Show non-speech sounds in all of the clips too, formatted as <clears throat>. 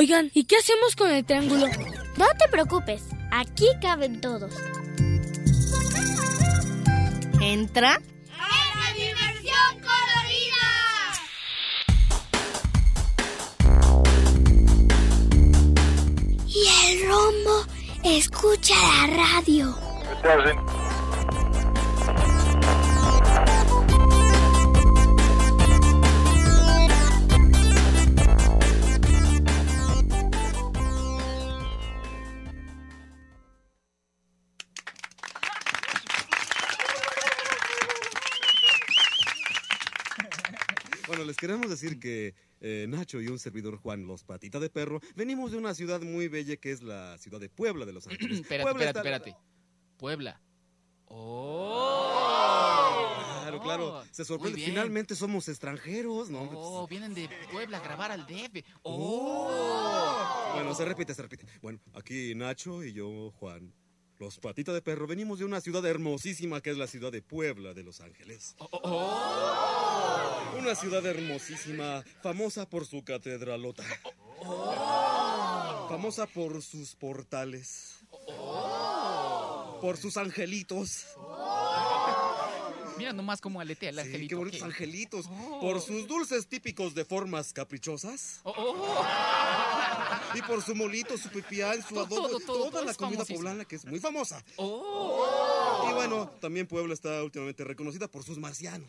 Oigan, ¿y qué hacemos con el triángulo? No te preocupes, aquí caben todos. Entra. ¡En la diversión colorida! Y el rombo escucha la radio. Queremos decir que eh, Nacho y un servidor Juan, los patita de perro, venimos de una ciudad muy bella que es la ciudad de Puebla de Los <clears throat> Ángeles. espérate, Puebla espérate, está- espérate. Puebla. ¡Oh! Claro, claro. Oh, Se sorprende. Finalmente somos extranjeros, ¿no? Oh, vienen de Puebla a grabar al DF. pues, ¡Oh! Bueno, se repite, se repite. Bueno, aquí Nacho y yo, Juan, los patita de perro, venimos de una ciudad hermosísima que es la ciudad de Puebla de Los Ángeles. Oh, Una ciudad hermosísima, famosa por su catedralota. Famosa por sus portales. Por sus angelitos. Mira nomás cómo aletea el Sí, angelito. qué bonitos angelitos. Oh. Por sus dulces típicos de formas caprichosas. Oh, oh. Y por su molito, su pipián, su Todo, adobo. todo, todo, toda la comida famosísimo. poblana que es muy famosa. Oh. Y bueno, también Puebla está últimamente reconocida por sus marcianos.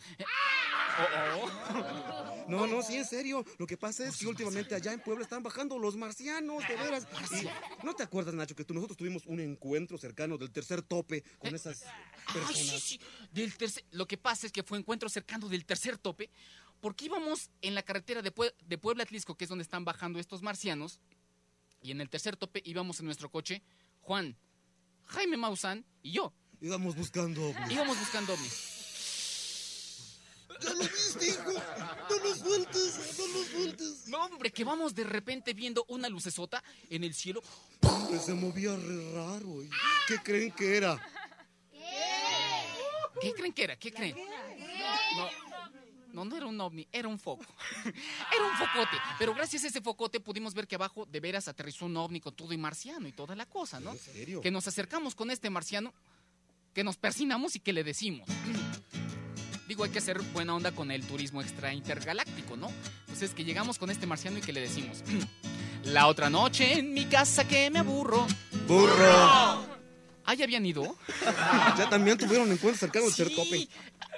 Oh, No, no, sí, en serio. Lo que pasa es que últimamente allá en Puebla están bajando los marcianos, de veras. Y, ¿No te acuerdas, Nacho, que tú, nosotros tuvimos un encuentro cercano del tercer tope con esas Ay, personas? sí, sí. Del tercer- Lo que pasa es que fue encuentro cercano del tercer tope, porque íbamos en la carretera de, Pue- de Puebla Atlisco, que es donde están bajando estos marcianos, y en el tercer tope íbamos en nuestro coche, Juan, Jaime Maussan y yo. Íbamos buscando ovnis. Íbamos buscando ovnis. ¿Ya lo viste, hijo? No lo sueltes, no lo sueltes. No, hombre, que vamos de repente viendo una lucesota en el cielo. Hombre, se movía re raro. ¿y ¿Qué creen que era? ¿Qué creen que era? ¿Qué creen? No, no, no era un ovni, era un foco. <laughs> Era un focote. Pero gracias a ese focote pudimos ver que abajo de veras aterrizó un ovni con todo y marciano y toda la cosa, ¿no? ¿En serio? Que nos acercamos con este marciano, que nos persinamos y que le decimos. Digo, hay que hacer buena onda con el turismo extra intergaláctico, ¿no? Entonces que llegamos con este marciano y que le decimos. <clears throat> La otra noche en mi casa que me aburro. ¡Burro! Ah, ¿ya habían ido? <laughs> Ya también tuvieron encuentros tercer tope. Sí.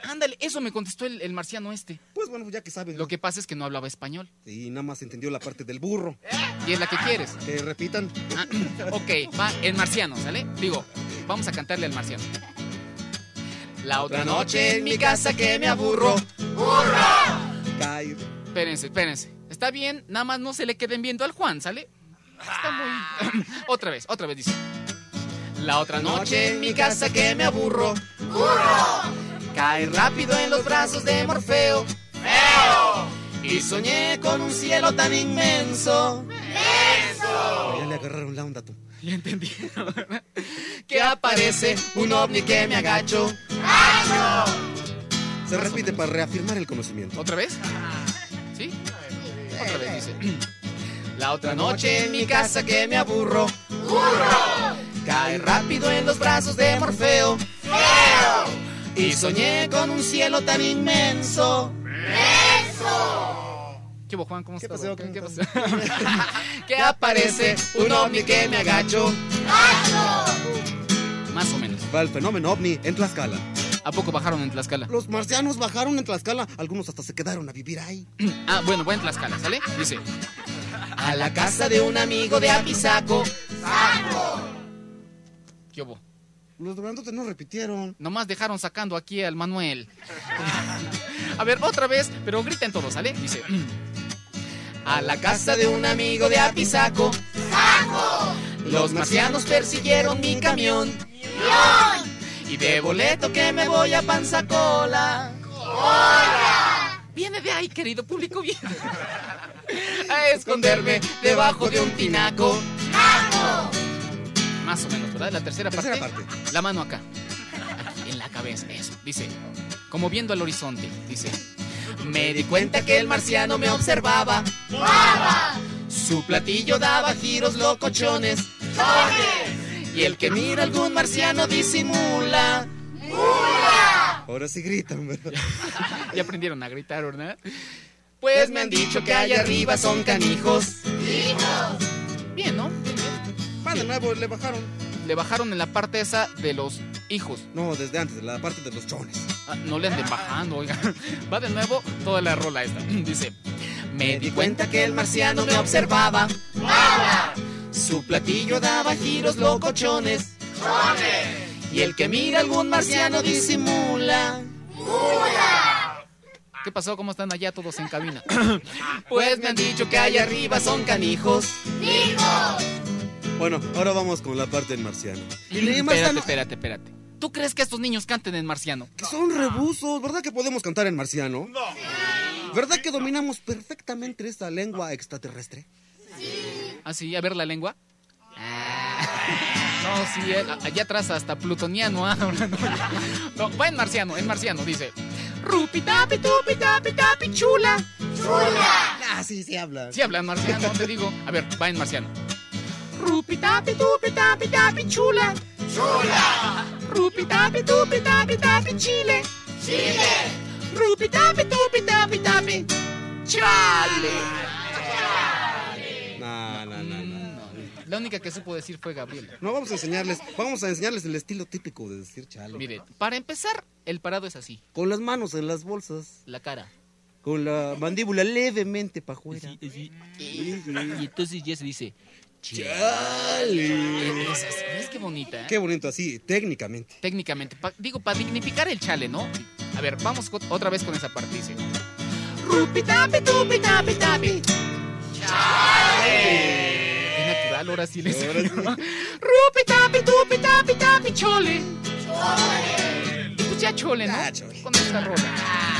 Ándale, eso me contestó el, el marciano este. Pues bueno, ya que sabes. Lo que pasa es que no hablaba español. Sí, nada más entendió la parte del burro. Y es la que quieres. Que repitan. Ah, <clears throat> ok, va el marciano, ¿sale? Digo, vamos a cantarle al marciano. La otra noche en mi casa que me aburro. Cae. Espérense, espérense. Está bien, nada más no se le queden viendo al Juan, ¿sale? Está muy... <laughs> otra vez, otra vez dice. La otra noche en mi casa que me aburro. Cae rápido en los brazos de Morfeo. Y soñé con un cielo tan inmenso. Ya le agarraron la onda tú. <laughs> Ya entendí. <laughs> que aparece un ovni que me agacho. Se repite para reafirmar el conocimiento. ¿Otra vez? ¿Sí? Otra vez dice. <clears throat> La otra noche en mi casa que me aburro. Cae rápido en los brazos de Morfeo. Y soñé con un cielo tan inmenso. ¿Qué hubo, Juan? ¿Cómo ¿Qué estás? pasó? ¿Qué, ¿Cómo qué pasó? <laughs> <laughs> que aparece un ovni que me agacho. Más o menos. Va el fenómeno ovni en Tlaxcala. ¿A poco bajaron en Tlaxcala? Los marcianos bajaron en Tlaxcala. Algunos hasta se quedaron a vivir ahí. <clears throat> Ah, bueno, buen Tlaxcala, ¿sale? Dice. A la casa de un amigo de Apizaco. ¿Qué hubo? Los grandotes no repitieron. Nomás dejaron sacando aquí al Manuel. <laughs> A ver, otra vez, pero griten todos, ¿sale? Dice. <clears throat> A la casa de un amigo de Apizaco. Los marcianos persiguieron mi camión. Y de boleto que me voy a Panzacola. Viene de ahí, querido público, viene. A esconderme debajo de un tinaco. Más o menos, ¿verdad? La tercera, Tercera parte. parte. La mano acá. Aquí, en la cabeza, eso. Dice, como viendo al horizonte, dice. Me di cuenta que el marciano me observaba. Su Su platillo daba giros locochones. Y el que mira algún marciano disimula. Ahora sí gritan, ¿verdad? <laughs> ya aprendieron a gritar, ¿verdad? Pues me han dicho que allá arriba son canijos. Bien, ¿no? Va de nuevo, le bajaron. Le bajaron en la parte esa de los hijos. No, desde antes, de la parte de los chones. Ah, no le anden bajando, oiga. <laughs> Va de nuevo toda la rola esta. <clears throat> Dice, me di cuenta que el marciano me observaba. Su platillo daba giros locochones. Y el que mira algún marciano disimula. ¿Qué pasó? ¿Cómo están allá todos en cabina? <clears throat> pues me han dicho que allá arriba son canijos. Bueno, ahora vamos con la parte del marciano. Espérate, marciano- espérate, espérate. ¿Tú crees que estos niños canten en marciano? que son rebusos, ¿verdad que podemos cantar en marciano? No. ¿Verdad que dominamos perfectamente esta lengua extraterrestre? ¿Ah, sí? A ver la lengua. <laughs> No, sí, eh, allá atrás hasta plutoniano. ah, <laughs> no. No, va en marciano, en marciano, dice. Rupi tapi tupi tapi tapi chula. Ah, sí, sí habla. Sí habla en marciano, te digo. A ver, va en marciano. Rupi tapi tupi tapi tapi chula. Chula. Rupi tapi tupi tapi tapi chile. Chile. Rupi tapi tupi tapi tapi chale. No, no, no, no. La única que supo decir fue Gabriela. No, vamos a enseñarles, vamos a enseñarles el estilo típico de decir chale. Mire, para empezar, el parado es así, Con las manos en las bolsas, la cara. con la mandíbula levemente para afuera. Y entonces ya se dice, Chale. ¿ves qué bonita? eh? Qué bonito así, técnicamente. Técnicamente, pa- digo, para dignificar el chale, ¿no? A ver, vamos otra vez con esa parte, dice. Rupi tapi tupi tapi tapi. Qué natural, ahora sí les Ahora sí. Rupi tapi tupi tapi tapi chole. Chole. Y pues ya chole, ¿no? Ya, chole. Con esta rola.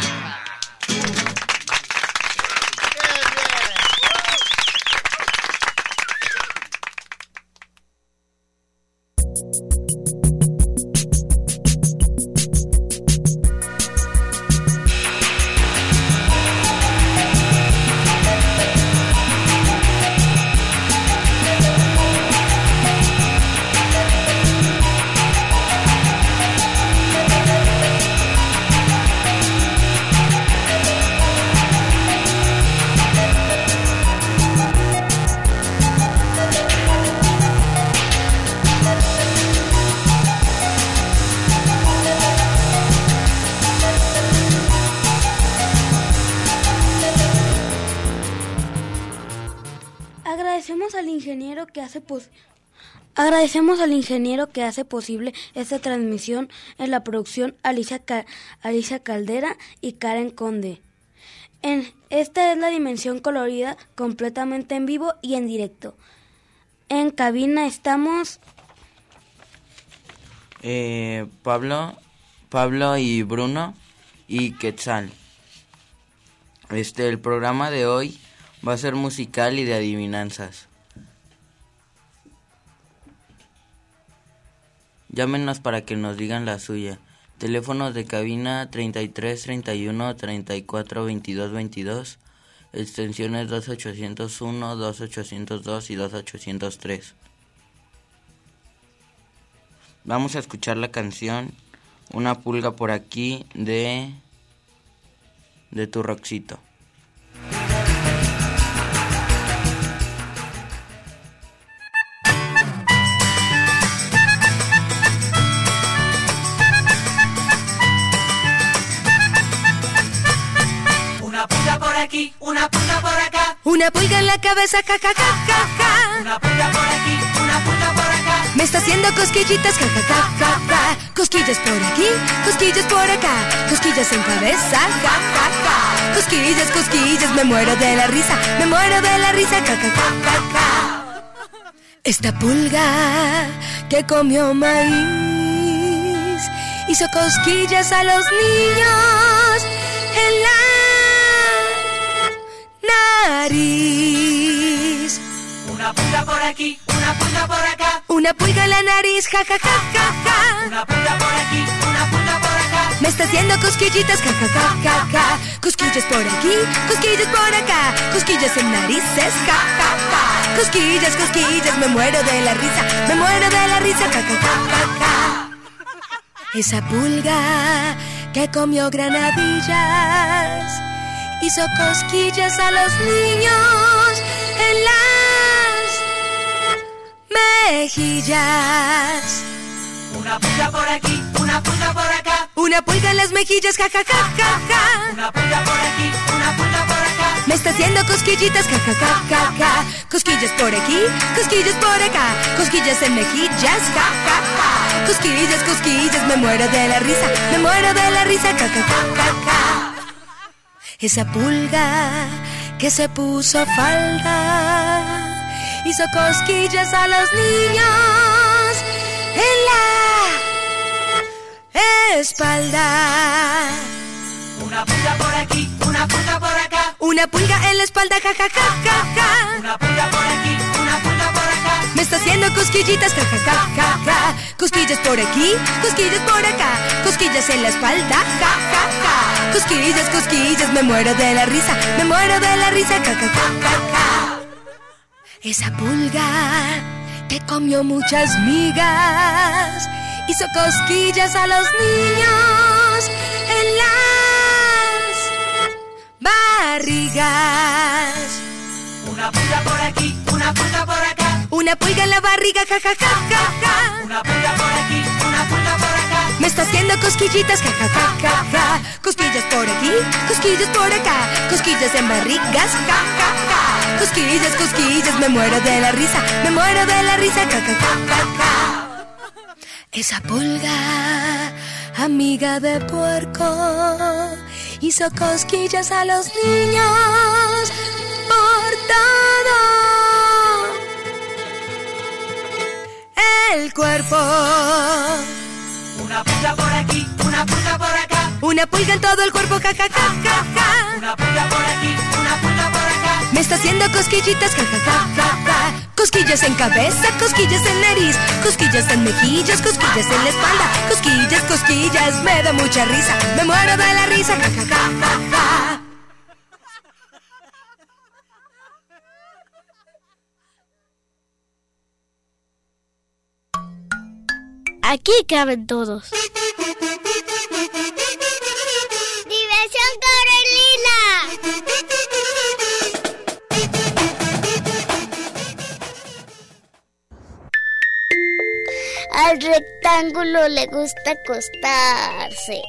Agradecemos al ingeniero que hace posible esta transmisión en la producción Alicia, Alicia Caldera y Karen Conde. En, esta es la dimensión colorida completamente en vivo y en directo. En cabina estamos Eh, Pablo, Pablo y Bruno y Quetzal. Este, el programa de hoy va a ser musical y de adivinanzas. Llámenos para que nos digan la suya. Teléfonos de cabina 33 31 34 22 22. Extensiones 2801, 2802 y 2803. Vamos a escuchar la canción Una pulga por aquí de de tu Roxito. Una pulga en la cabeza, ja, ja, ja, ja, ja. Una pulga por aquí, una pulga por acá. Me está haciendo cosquillitas, ja, ja, ja, ja, ja. Cosquillas por aquí, cosquillas por acá. Cosquillas en cabeza, ja, ja, ja. Cosquillas, cosquillas, me muero de la risa, me muero de la risa, ja, ja, ja, ja, ja. Esta pulga que comió maíz hizo cosquillas a los niños en la nariz. Una pulga por aquí, una pulga por acá. Una pulga en la nariz, ja, ja, ja, ja, ja. Una pulga por aquí, una pulga por acá. Me está haciendo cosquillitas, ja, ja, ja, ja, ja. Cosquillas por aquí, cosquillas por acá. Cosquillas en narices, ja, ja, ja. Cosquillas, cosquillas, me muero de la risa, me muero de la risa, ja, ja, ja, ja, ja. Esa pulga que comió granadillas hizo cosquillas a los niños en las mejillas. Una pulga por aquí, una pulga por acá. Una pulga en las mejillas, ja, ja, ja, ja. Una pulga por aquí, una pulga por acá. Me está haciendo cosquillitas, ja, ja, ja, ja, ja. Cosquillas por aquí, cosquillas por acá. Cosquillas en mejillas, ja, ja, ja. Cosquillas, cosquillas, me muero de la risa, me muero de la risa, ja, ja, ja, ja, ja. Esa pulga que se puso falda hizo cosquillas a los niños en la espalda. Una pulga por aquí, una pulga por acá. Una pulga en la espalda, ja, ja, ja, ja, ja. Una pulga por aquí, Me está haciendo cosquillitas, ja, ja, ja, ja. Cosquillas por aquí, cosquillas por acá. Cosquillas en la espalda, ja, ja, ja. Cosquillas, cosquillas, me muero de la risa, me muero de la risa, ja, ja, ja, ja. Esa pulga que comió muchas migas hizo cosquillas a los niños en las barrigas. Una pulga por aquí, una pulga por acá. Una pulga en la barriga, ja, ja, ja, ja, ja. Una pulga por aquí, una pulga por acá. Me está haciendo cosquillitas, ja, ja, ja, ja, ja. Cosquillas por aquí, cosquillas por acá. Cosquillas en barrigas, ja, ja, ja. Cosquillas, cosquillas, me muero de la risa, me muero de la risa, ja, ja, ja, ja, ja. Esa pulga, amiga de puerco, hizo cosquillas a los niños por todo el cuerpo. Una pulga por aquí, una pulga por acá. Una pulga en todo el cuerpo, ja, ja, ja, ja, ja. Una pulga por aquí, una pulga por acá. Me está haciendo cosquillitas, ja, ja, ja, ja, ja. Cosquillas en cabeza, cosquillas en nariz, cosquillas en mejillas, cosquillas en la espalda, cosquillas, cosquillas, me da mucha risa, me muero de la risa, ja, ja, ja, ja, ja. Aquí caben todos. ¡Diversión Carolina! Al rectángulo le gusta acostarse.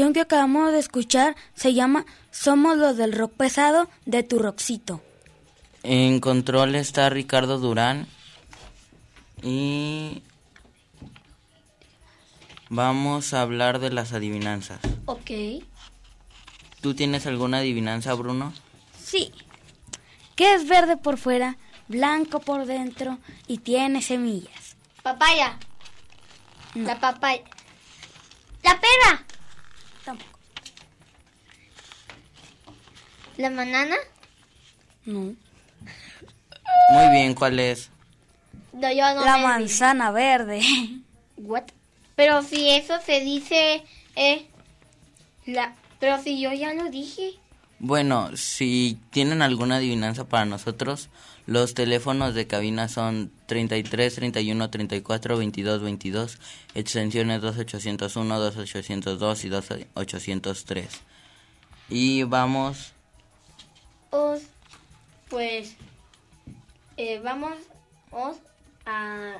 Canción que acabamos de escuchar se llama Somos los del rock pesado de tu roxito. En control está Ricardo Durán y vamos a hablar de las adivinanzas. Ok. ¿Tú tienes alguna adivinanza, Bruno? Sí. Que es verde por fuera, blanco por dentro y tiene semillas. Papaya. La papaya. La pera. Tampoco. La banana. No. Muy bien, ¿cuál es? No, yo no La me- manzana verde. <laughs> What? Pero si eso se dice, eh, la, pero si yo ya lo dije. Bueno, si tienen alguna adivinanza para nosotros, los teléfonos de cabina son 33 31 34 22 22, extensiones 2801, 2802 y 2803. Y vamos, Os, pues, eh, vamos os, a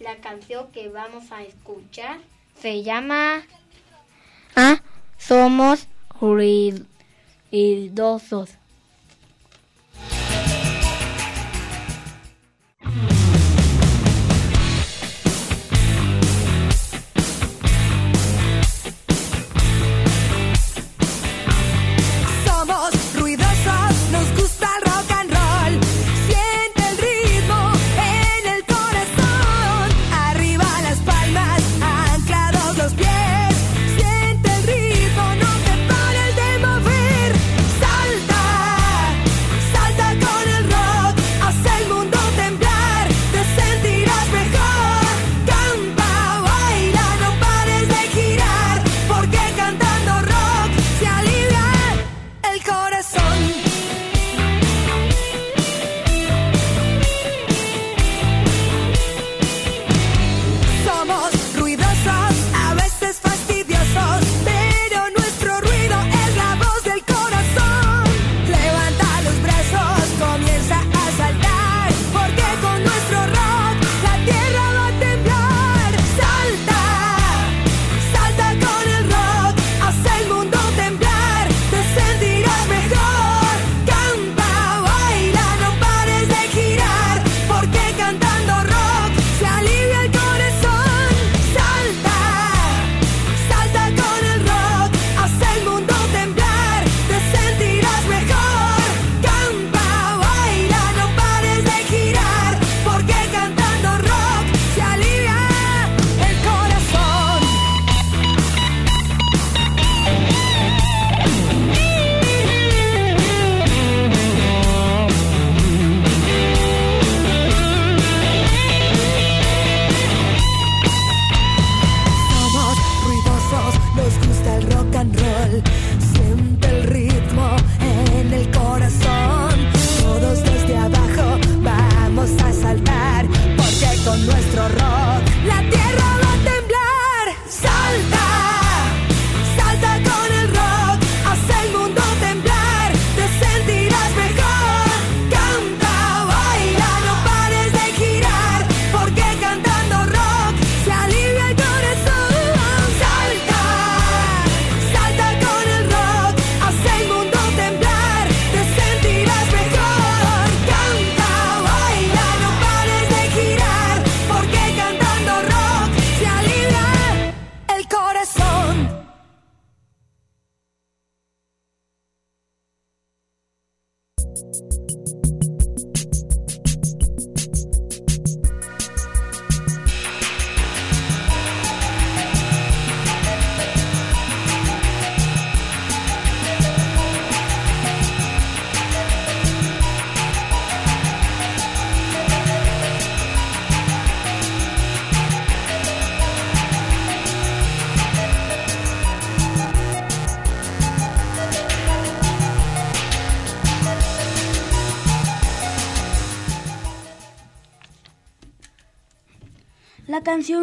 la canción que vamos a escuchar. Se llama Ah, somos ruidosos.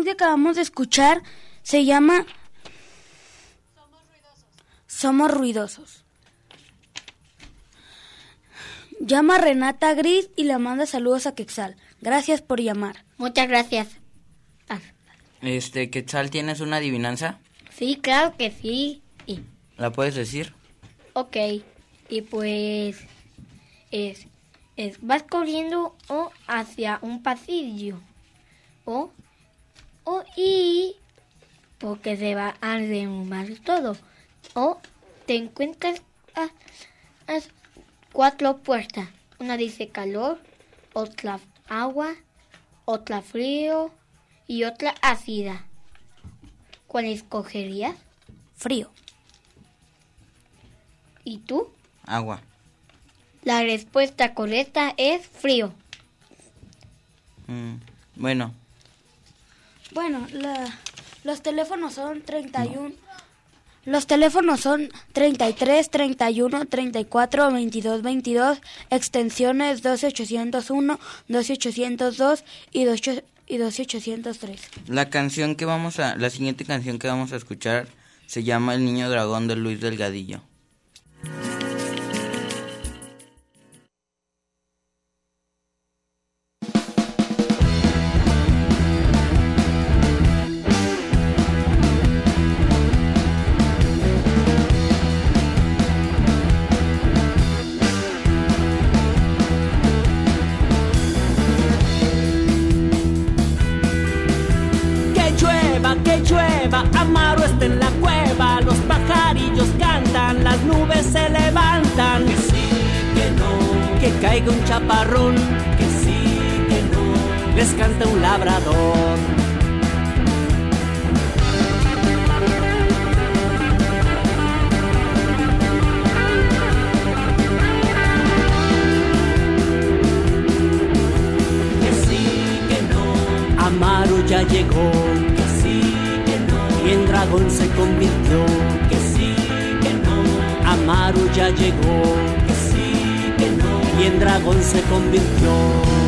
Canción que acabamos de escuchar se llama Somos ruidosos. Llama Renata Gris y le manda saludos a Quexal. Gracias por llamar. Muchas gracias. Ah, este, Quetzal, ¿tienes una adivinanza? Sí, claro que sí. Y, ¿La puedes decir? ok. Y pues es, es vas corriendo o hacia un pasillo. Porque se va a derrumbar todo. O te encuentras a, a cuatro puertas. Una dice calor, otra agua, otra frío y otra ácida. ¿Cuál escogerías? Frío. ¿Y tú? Agua. La respuesta correcta es frío. Mm, Bueno, Bueno, la- los teléfonos son 31. Los teléfonos son 33, 31, 34, 22, 22, extensiones 12801, 12802 y 28 y 12803. la canción que vamos a... La siguiente canción que vamos a escuchar se llama El Niño Dragón de Luis Delgadillo. Ya llegó. Que sí, que no, y en dragón se convirtió. Que sí, que no, Amaro ya llegó. Que sí, que no, y en dragón se convirtió.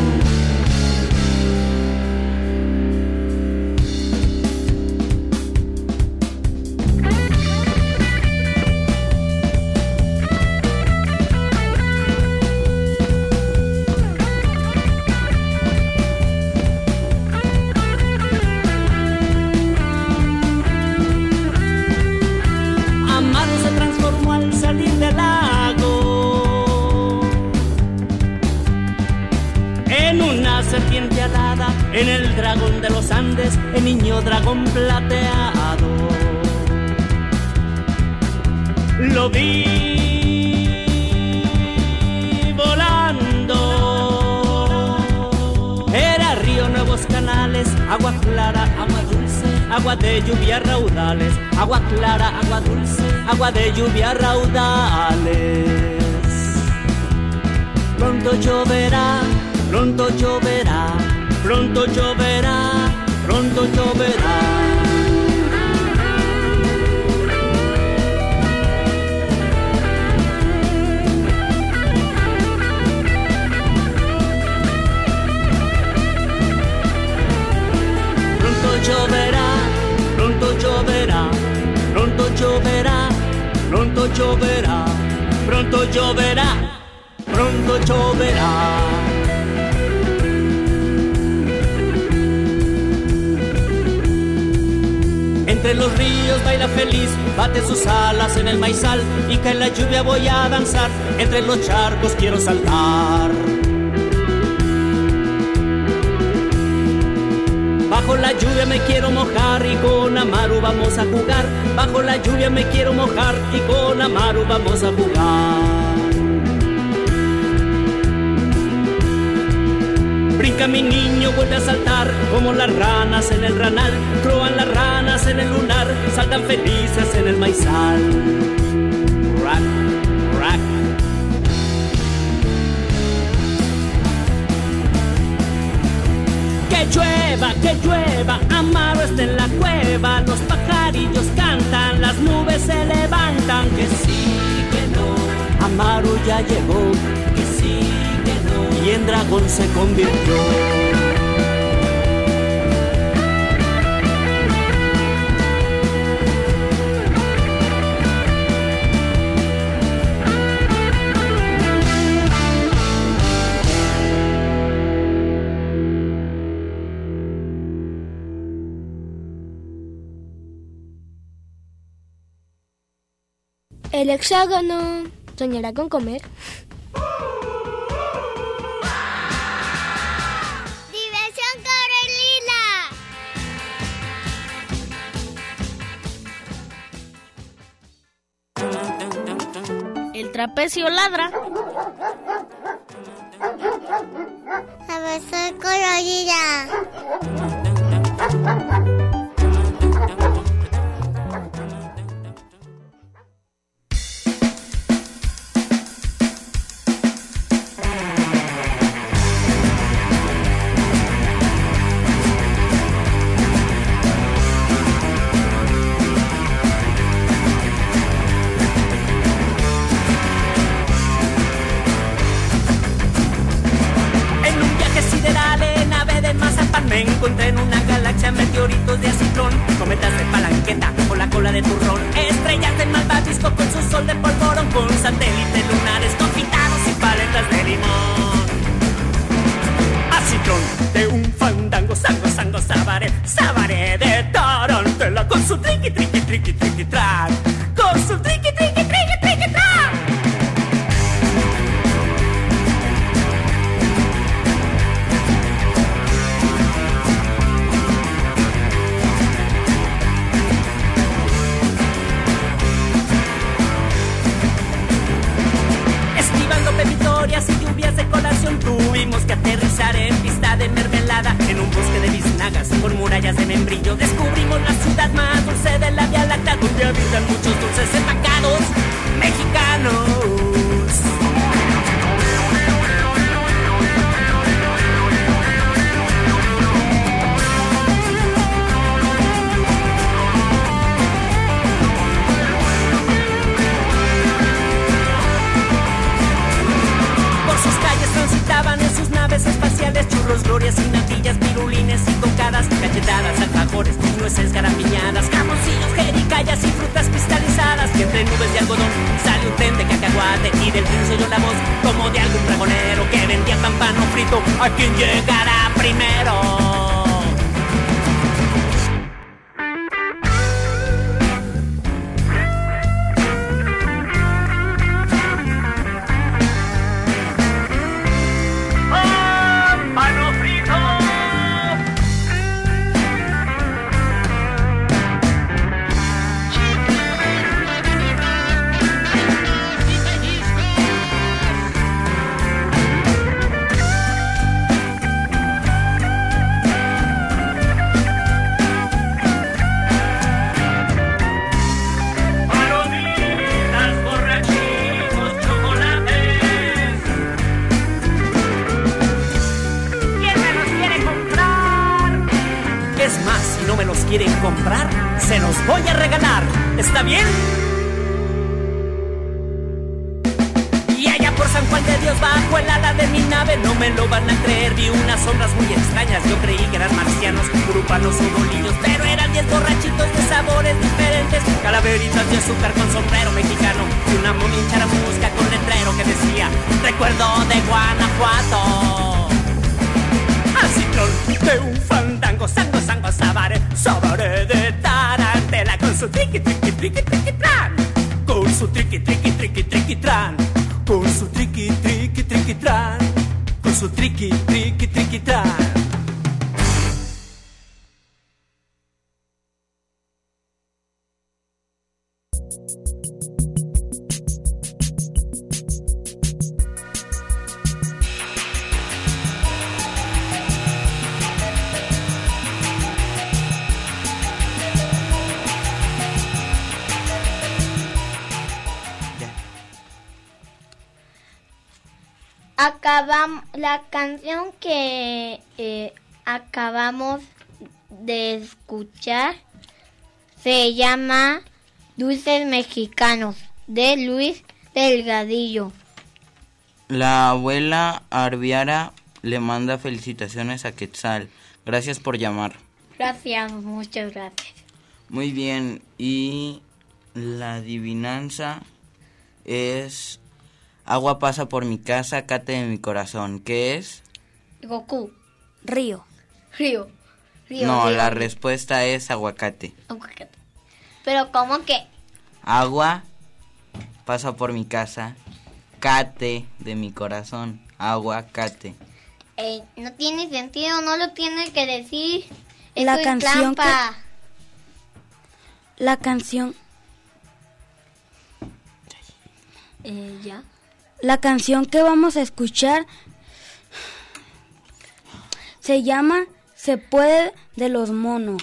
De lluvia raudales, agua clara, agua dulce, agua de lluvia raudales. Pronto lloverá, pronto lloverá, pronto lloverá, pronto lloverá. Pronto lloverá, pronto lloverá, pronto lloverá, pronto lloverá. Entre los ríos baila feliz, bate sus alas en el maizal y cae la lluvia voy a danzar, entre los charcos quiero saltar. Bajo la lluvia me quiero mojar y con Amaru vamos a jugar. Bajo la lluvia me quiero mojar y con Amaru vamos a jugar. Brinca mi niño, vuelve a saltar como las ranas en el ranal. Croan las ranas en el lunar, saltan felices en el maizal. Que llueva, que llueva, Amaro está en la cueva, los pajarillos cantan, las nubes se levantan, que sí, que no, Amaro ya llegó, que sí, que no, y en dragón se convirtió. El hexágono soñará con comer. Diversión Corelila. El trapecio ladra. Diversión Corelila. nueces escarapiñadas, jamoncillos, jericayas y frutas cristalizadas. Que entre nubes de algodón sale un tren de cacahuate y del río soy yo la voz como de algún pregonero que vendía campano frito a quien llegará primero. so tricky, tricky, tricky, tricky, tran. Go tricky, tricky, tricky, tricky, tran. Go tricky, tricky, tricky, tran. Go tricky, tricky. la canción que eh, acabamos de escuchar se llama Dulces Mexicanos de Luis Delgadillo. La abuela Arbiara le manda felicitaciones a Quetzal. Gracias por llamar. Gracias, muchas gracias. Muy bien, y la adivinanza es Agua pasa por mi casa, cate de mi corazón. ¿Qué es? Goku. Río. Río. río no, la respuesta es aguacate. Aguacate. Pero ¿cómo que? Agua pasa por mi casa, cate de mi corazón. Aguacate. Eh, no tiene sentido, no lo tiene que decir. La canción. Que... La canción. Eh, ya la canción que vamos a escuchar se llama Se puede de los monos.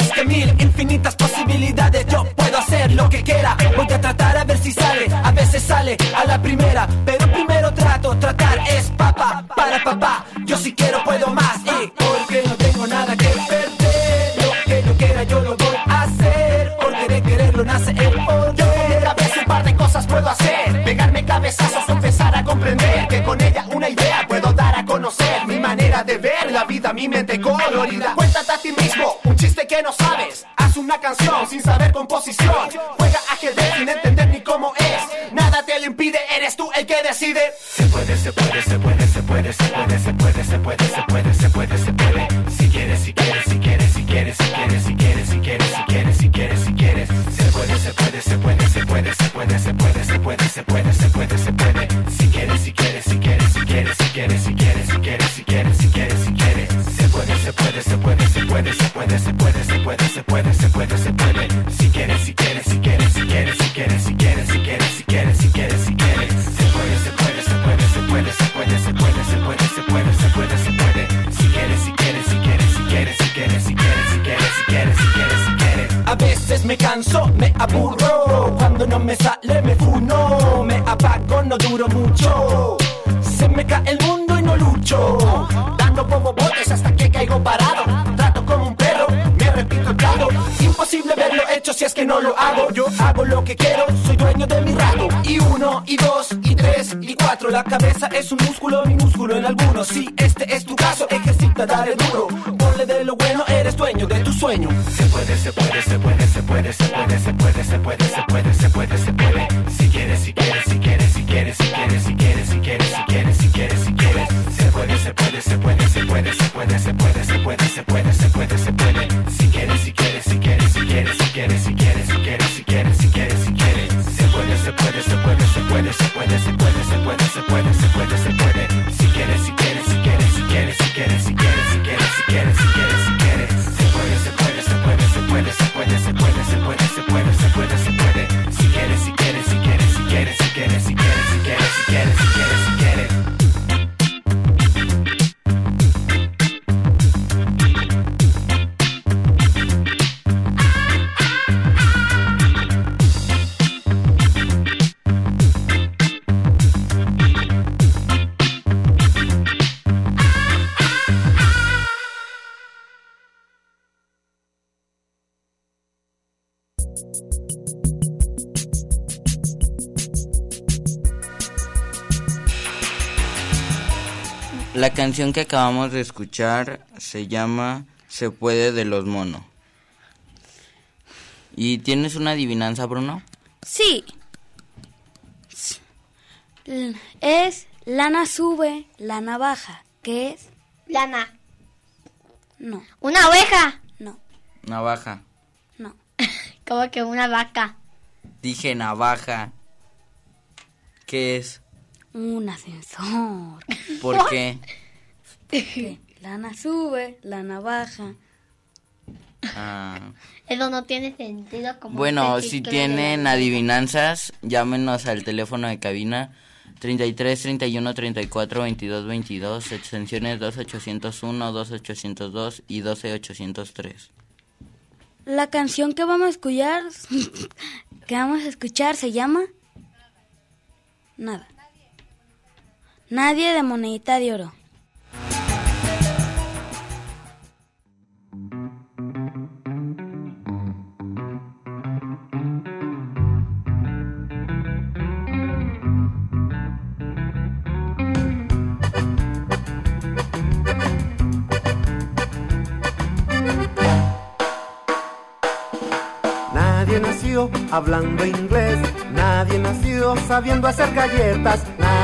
Más que mil infinitas posibilidades. Yo puedo hacer lo que quiera. Voy a tratar a ver si sale. A veces sale a la primera. Pero primero trato. Tratar es papá para papá. Yo si quiero puedo más. Manera de ver la vida, mi mente colorida. Cuéntate a ti mismo un chiste que no sabes. Haz una canción sin saber composición. Juega ajedrez sin entender ni cómo es. Nada te lo impide, eres tú el que decide. Se puede, se puede, se puede, se puede, se puede, se puede, se puede, puede, se puede, se puede, se puede, se puede, se puede, se puede, se puede, se puede. Si quieres, si quieres, si quieres, si quieres, si quieres, si quieres, si quieres, si quieres, si quieres, si quieres. Se puede, se puede, se puede, se puede, se puede, se puede, se puede, se puede, se puede, se puede. Si quieres, si quieres, si quieres, si quieres, si quieres, si quieres, si quieres, si quieres, si quieres, si quieres. A veces me canso, me aburro. Cuando no me sale, me funo. Me apago, no duro mucho. Se me cae el mundo y no lucho. Imposible verlo hecho si es que no lo hago. Yo hago lo que quiero, soy dueño de mi rato. Y uno, y dos, y tres, y cuatro. La cabeza es un músculo minúsculo en algunos. Si este es tu caso, ejercita, dale duro. Ponle de lo bueno, eres dueño de tu sueño. Se puede, se puede, se puede, se puede, se puede, se puede, se puede, La canción que acabamos de escuchar se llama Se puede de los monos. ¿Y tienes una adivinanza, Bruno? Sí. Es lana sube, lana baja. ¿Qué es? Lana. No, Una oveja. no, Navaja. no. <laughs> Como que una vaca. Dije navaja. ¿Qué es? Un ascensor. ¿Por <laughs> qué? ¿Qué? Lana sube, lana baja. Ah, Eso no tiene sentido como Bueno, si de tienen adivinanzas, llámenos al teléfono de cabina 33 31 34 22 22, extensiones 2801, 2802 y 12803. La canción que vamos a escuchar, <laughs> que vamos a escuchar se llama Nada. Nadie de monedita de oro. Nadie nació hablando inglés, nadie nació sabiendo hacer galletas,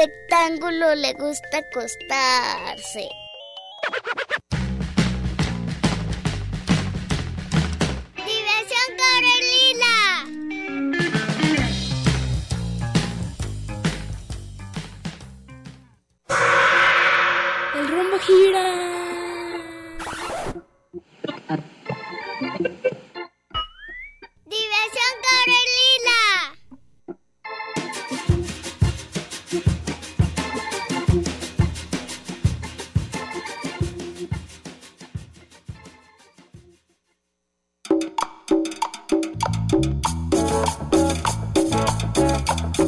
Rectángulo le gusta acostarse. Si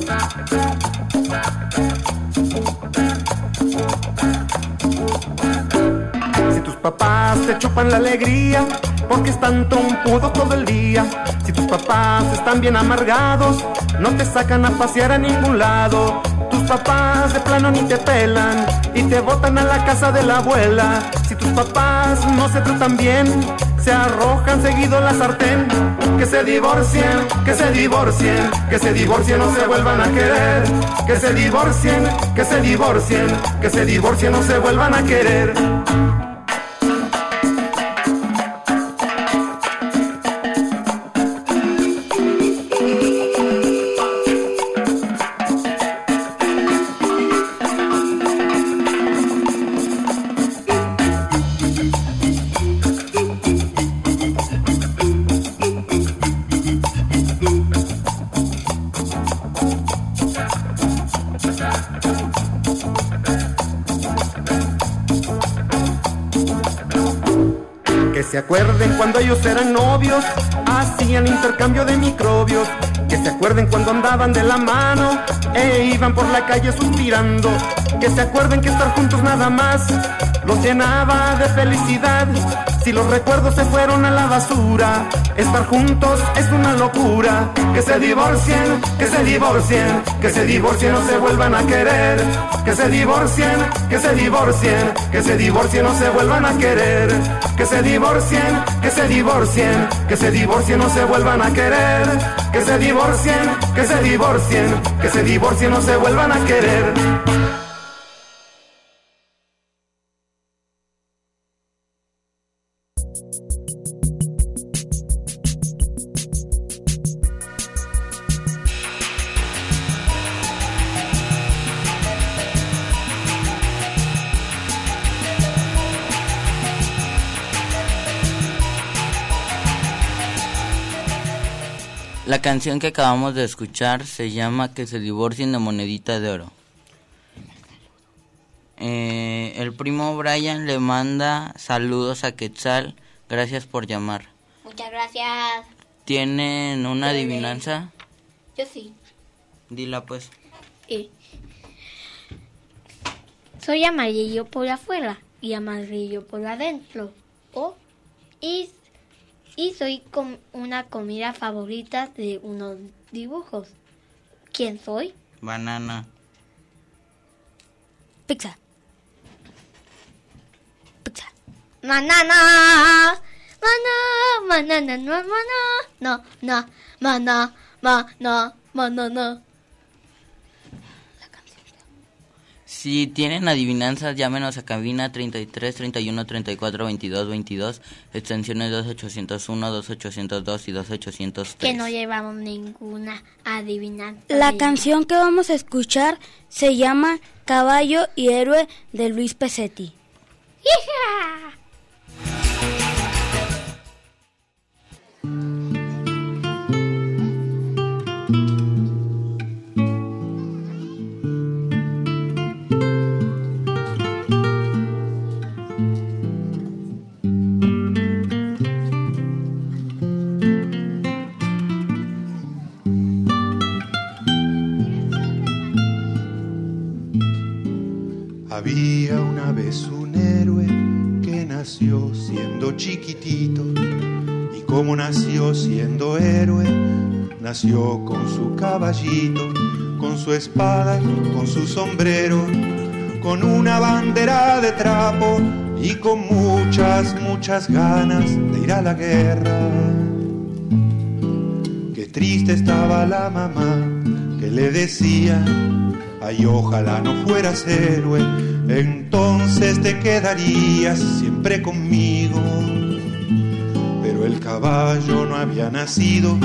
tus papás te chupan la alegría, porque están trompudos todo el día. Si tus papás están bien amargados, no te sacan a pasear a ningún lado. Tus papás de plano ni te pelan y te botan a la casa de la abuela. Si tus papás no se tratan bien, se arrojan seguido la sartén. Que se divorcien, que se divorcien, que se divorcien no se vuelvan a querer. Que se divorcien, que se divorcien, que se divorcien no se vuelvan a querer. Intercambio de microbios. Que se acuerden cuando andaban de la mano e iban por la calle suspirando. Que se acuerden que estar juntos nada más llenaba de felicidad. Si los recuerdos se fueron a la basura, estar juntos es una locura. Que se divorcien, que se divorcien, que se divorcien o se vuelvan a querer. Que se divorcien, que se divorcien, que se divorcien o se vuelvan a querer. Que se divorcien, que se divorcien, que se divorcien o se vuelvan a querer. Que se divorcien, que se divorcien, que se divorcien o se vuelvan a querer. Canción que acabamos de escuchar se llama Que se divorcien de monedita de oro. Eh, el primo Brian le manda saludos a Quetzal. Gracias por llamar. Muchas gracias. ¿Tienen una adivinanza? Yo sí. Dila pues. Eh, Soy amarillo por afuera y amarillo por adentro. Oh, y, y soy com- una comida favorita de unos dibujos. ¿Quién soy? Banana. Pizza. Manana. Mana, manana, no, mana. No, no, mana, mana, manana. Si tienen adivinanzas, llámenos a cabina 33 31 34 22 22, extensiones 2801, 2802 y 2803. Que no llevamos ninguna adivinanza. La canción que vamos a escuchar se llama Caballo y Héroe de Luis Pesetti. ¡Hija! Nació con su caballito, con su espada, con su sombrero, con una bandera de trapo y con muchas, muchas ganas de ir a la guerra. Qué triste estaba la mamá que le decía, ay ojalá no fueras héroe, entonces te quedarías siempre conmigo. Caballo no había nacido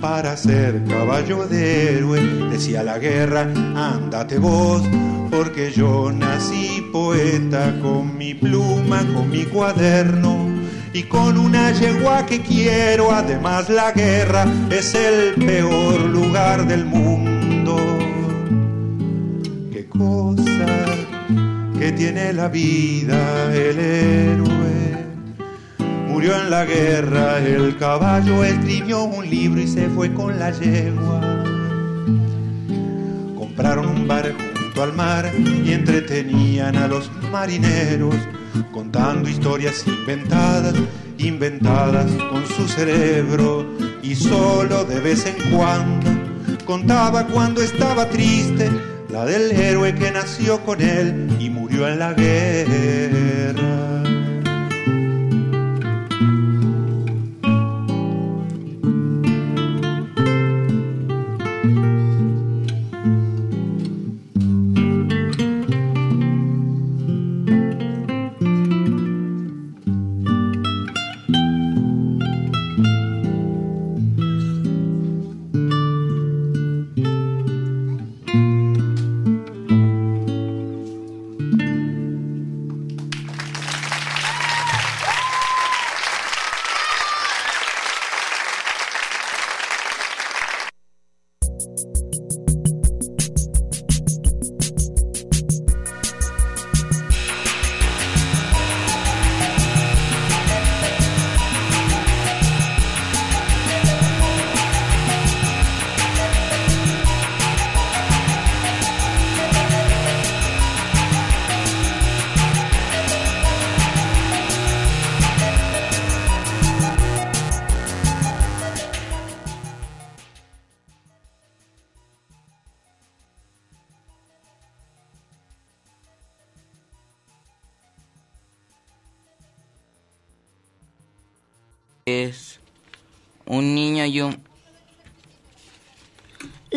para ser caballo de héroe, decía la guerra, ándate vos, porque yo nací poeta con mi pluma, con mi cuaderno y con una yegua que quiero. Además la guerra es el peor lugar del mundo. Qué cosa que tiene la vida el héroe. Murió en la guerra, el caballo escribió un libro y se fue con la yegua. Compraron un bar junto al mar y entretenían a los marineros contando historias inventadas, inventadas con su cerebro y solo de vez en cuando contaba cuando estaba triste la del héroe que nació con él y murió en la guerra.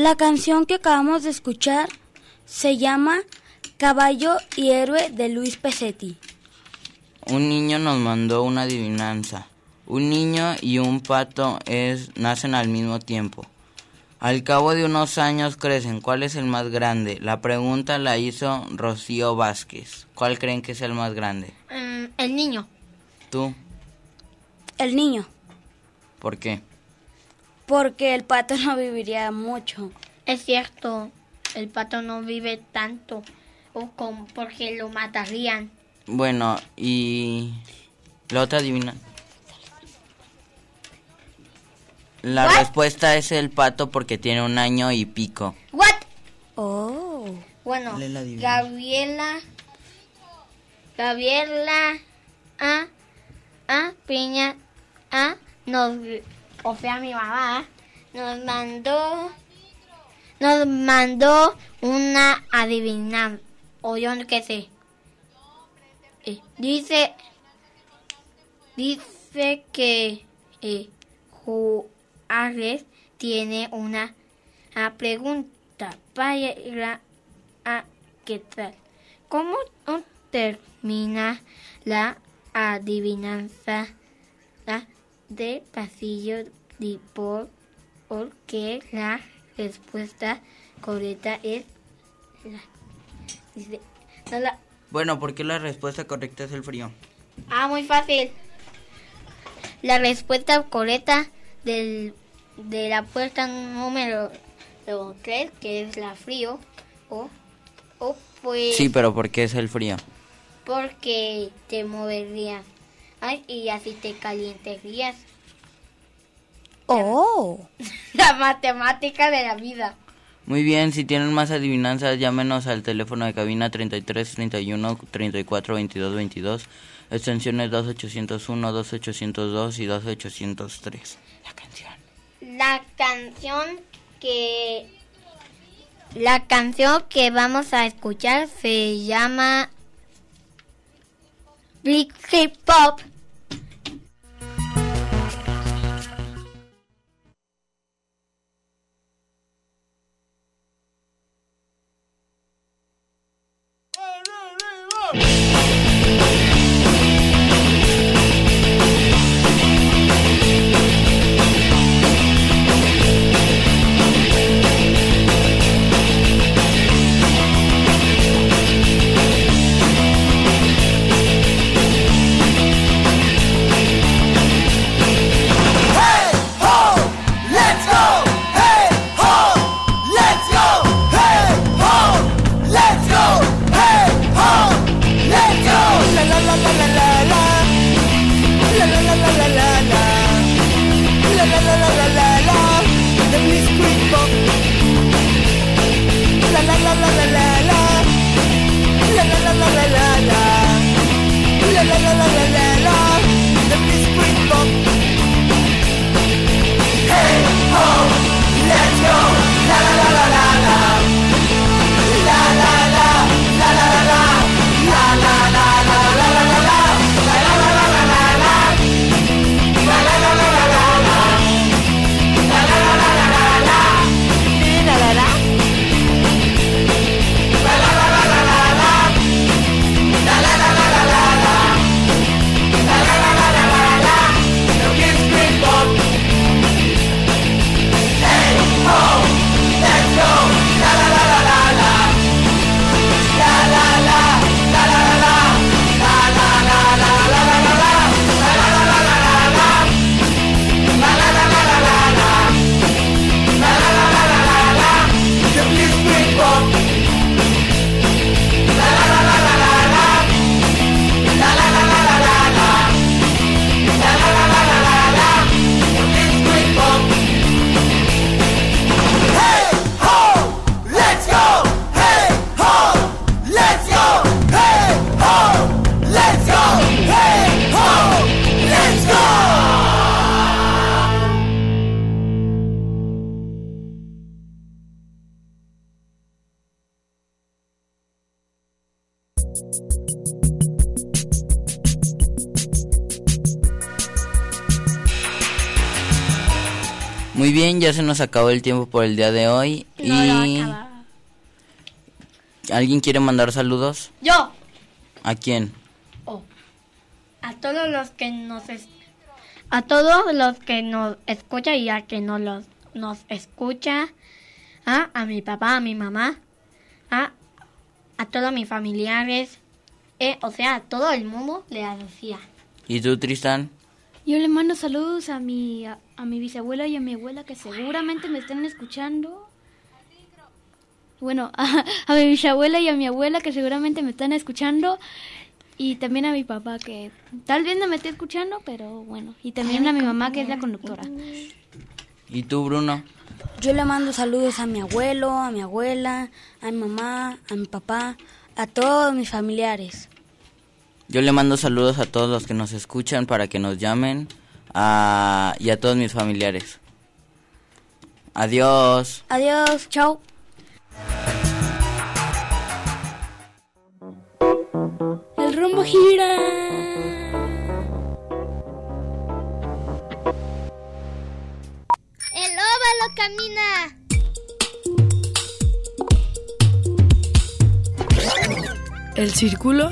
La canción que acabamos de escuchar se llama Caballo y Héroe de Luis Pesetti. Un niño nos mandó una adivinanza. Un niño y un pato es, nacen al mismo tiempo. Al cabo de unos años crecen. ¿Cuál es el más grande? La pregunta la hizo Rocío Vázquez. ¿Cuál creen que es el más grande? Mm, el niño. ¿Tú? El niño, ¿Por qué? Porque el pato no viviría mucho. Es cierto, el pato no vive tanto o con, porque lo matarían. Bueno, y la otra adivina. La What? respuesta es el pato porque tiene un año y pico. ¿What? Oh. Bueno. Gabriela. Gabriela. A. A. Piña. A. Nos. O sea, mi mamá. Nos mandó. Nos mandó una adivinanza. O yo no qué sé. Eh, dice. Dice que. Eh, Juárez tiene una, una pregunta para a qué tal. ¿Cómo termina la adivinanza la de pasillo de por porque la respuesta correcta es la, dice, no la- Bueno, porque la respuesta correcta es el frío. ah muy fácil la respuesta correcta del, de la puerta número 3 que es la frío o o pues Sí, pero ¿por qué es el frío? porque te moverías Ay, y así te calientarías. Oh. <laughs> La matemática de la vida. Muy bien, si tienen más adivinanzas, llámenos al teléfono de cabina 33 31 34 22 22, extensiones 2801, 2802 y 2803. La canción. La canción que la canción que vamos a escuchar se llama big K-pop. Por el día de hoy. y... ¿Alguien quiere mandar saludos? Yo. ¿A quién? Oh. A todos los que nos es- a todos los que nos escucha y a que no los nos escucha, a, a mi papá, a mi mamá, a, a todos mis familiares, eh, o sea, a todo el mundo le decía. ¿Y tú, Tristan? Yo le mando saludos a mi, a, a mi bisabuela y a mi abuela que seguramente me están escuchando. Bueno, a, a mi bisabuela y a mi abuela que seguramente me están escuchando. Y también a mi papá que tal vez no me esté escuchando, pero bueno. Y también a mi mamá que es la conductora. ¿Y tú, Bruno? Yo le mando saludos a mi abuelo, a mi abuela, a mi mamá, a mi papá, a todos mis familiares. Yo le mando saludos a todos los que nos escuchan para que nos llamen a... y a todos mis familiares. Adiós. Adiós, chao. El rumbo gira. El óvalo camina. El círculo